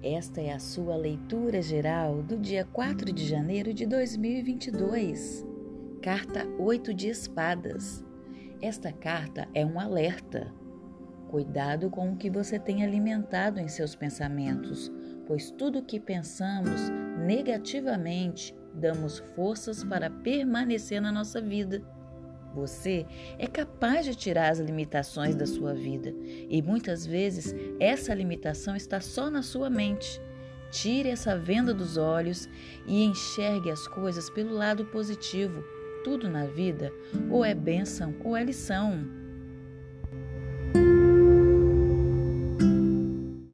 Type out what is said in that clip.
Esta é a sua leitura geral do dia 4 de janeiro de 2022. Carta 8 de Espadas. Esta carta é um alerta. Cuidado com o que você tem alimentado em seus pensamentos, pois tudo o que pensamos negativamente damos forças para permanecer na nossa vida. Você é capaz de tirar as limitações da sua vida e muitas vezes essa limitação está só na sua mente. Tire essa venda dos olhos e enxergue as coisas pelo lado positivo. Tudo na vida ou é bênção ou é lição.